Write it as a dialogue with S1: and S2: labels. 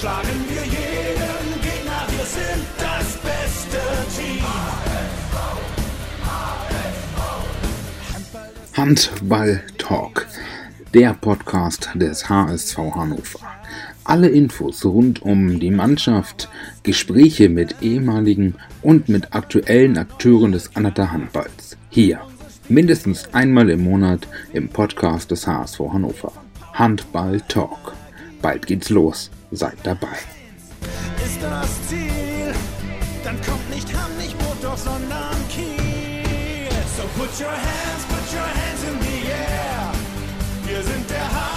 S1: Schlagen wir jeden Gegner. Wir sind das beste Team.
S2: Handball Talk, der Podcast des HSV Hannover. Alle Infos rund um die Mannschaft, Gespräche mit ehemaligen und mit aktuellen Akteuren des Anata Handballs. Hier, mindestens einmal im Monat im Podcast des HSV Hannover. Handball Talk. Bald geht's los. Seid dabei.
S1: ist das Ziel. Dann kommt nicht Hamm, nicht Burgdorf, sondern Kiel. So put your hands, put your hands in the air. Wir sind der HSV.